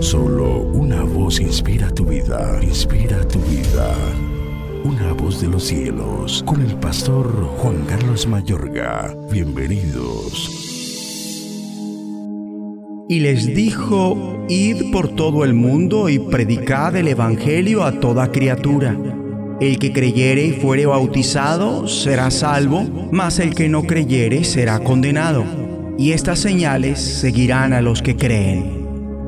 Solo una voz inspira tu vida, inspira tu vida. Una voz de los cielos, con el pastor Juan Carlos Mayorga. Bienvenidos. Y les dijo, id por todo el mundo y predicad el Evangelio a toda criatura. El que creyere y fuere bautizado será salvo, mas el que no creyere será condenado. Y estas señales seguirán a los que creen.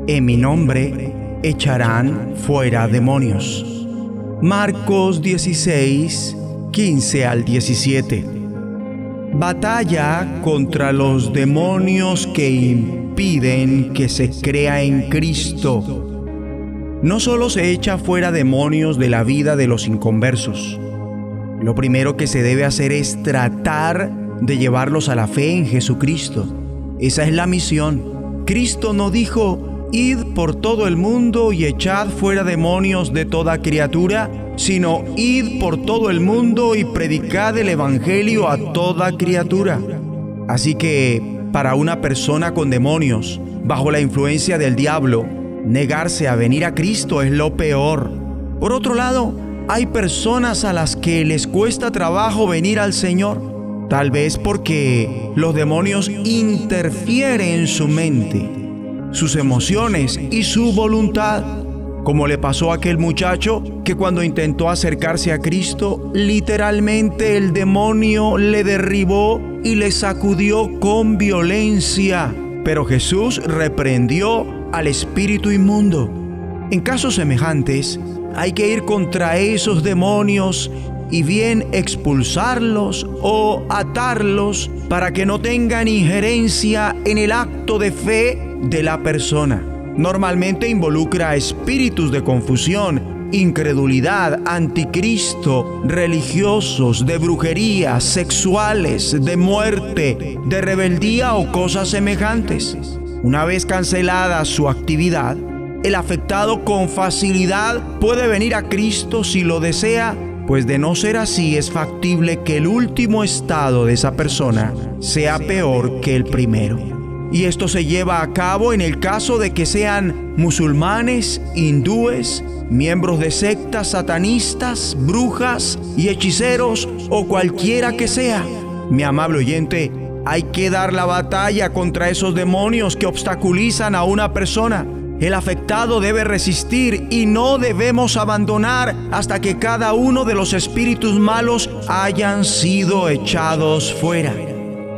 En mi nombre echarán fuera demonios. Marcos 16, 15 al 17. Batalla contra los demonios que impiden que se crea en Cristo no solo se echa fuera demonios de la vida de los inconversos. Lo primero que se debe hacer es tratar de llevarlos a la fe en Jesucristo. Esa es la misión. Cristo no dijo, id por todo el mundo y echad fuera demonios de toda criatura, sino id por todo el mundo y predicad el Evangelio a toda criatura. Así que, para una persona con demonios, bajo la influencia del diablo, Negarse a venir a Cristo es lo peor. Por otro lado, hay personas a las que les cuesta trabajo venir al Señor, tal vez porque los demonios interfieren en su mente, sus emociones y su voluntad, como le pasó a aquel muchacho que cuando intentó acercarse a Cristo, literalmente el demonio le derribó y le sacudió con violencia. Pero Jesús reprendió al espíritu inmundo. En casos semejantes, hay que ir contra esos demonios y bien expulsarlos o atarlos para que no tengan injerencia en el acto de fe de la persona. Normalmente involucra espíritus de confusión, incredulidad, anticristo, religiosos, de brujería, sexuales, de muerte, de rebeldía o cosas semejantes. Una vez cancelada su actividad, el afectado con facilidad puede venir a Cristo si lo desea, pues de no ser así es factible que el último estado de esa persona sea peor que el primero. Y esto se lleva a cabo en el caso de que sean musulmanes, hindúes, miembros de sectas satanistas, brujas y hechiceros o cualquiera que sea. Mi amable oyente, hay que dar la batalla contra esos demonios que obstaculizan a una persona. El afectado debe resistir y no debemos abandonar hasta que cada uno de los espíritus malos hayan sido echados fuera.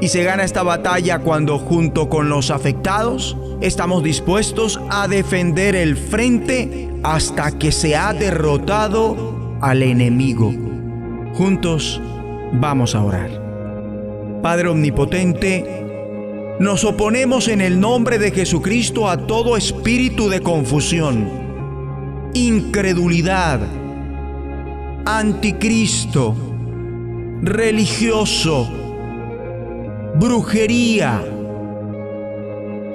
Y se gana esta batalla cuando junto con los afectados estamos dispuestos a defender el frente hasta que se ha derrotado al enemigo. Juntos vamos a orar. Padre Omnipotente, nos oponemos en el nombre de Jesucristo a todo espíritu de confusión, incredulidad, anticristo, religioso, brujería.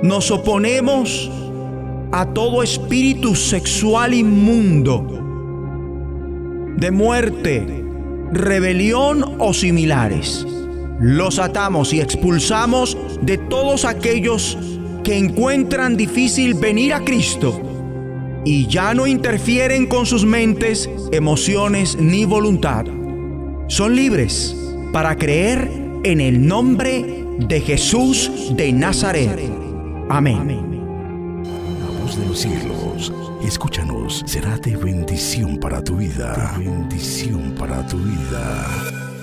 Nos oponemos a todo espíritu sexual inmundo, de muerte, rebelión o similares los atamos y expulsamos de todos aquellos que encuentran difícil venir a Cristo y ya no interfieren con sus mentes, emociones ni voluntad. Son libres para creer en el nombre de Jesús de Nazaret. Amén. La voz de los cielos, escúchanos, será de bendición para tu vida. bendición para tu vida.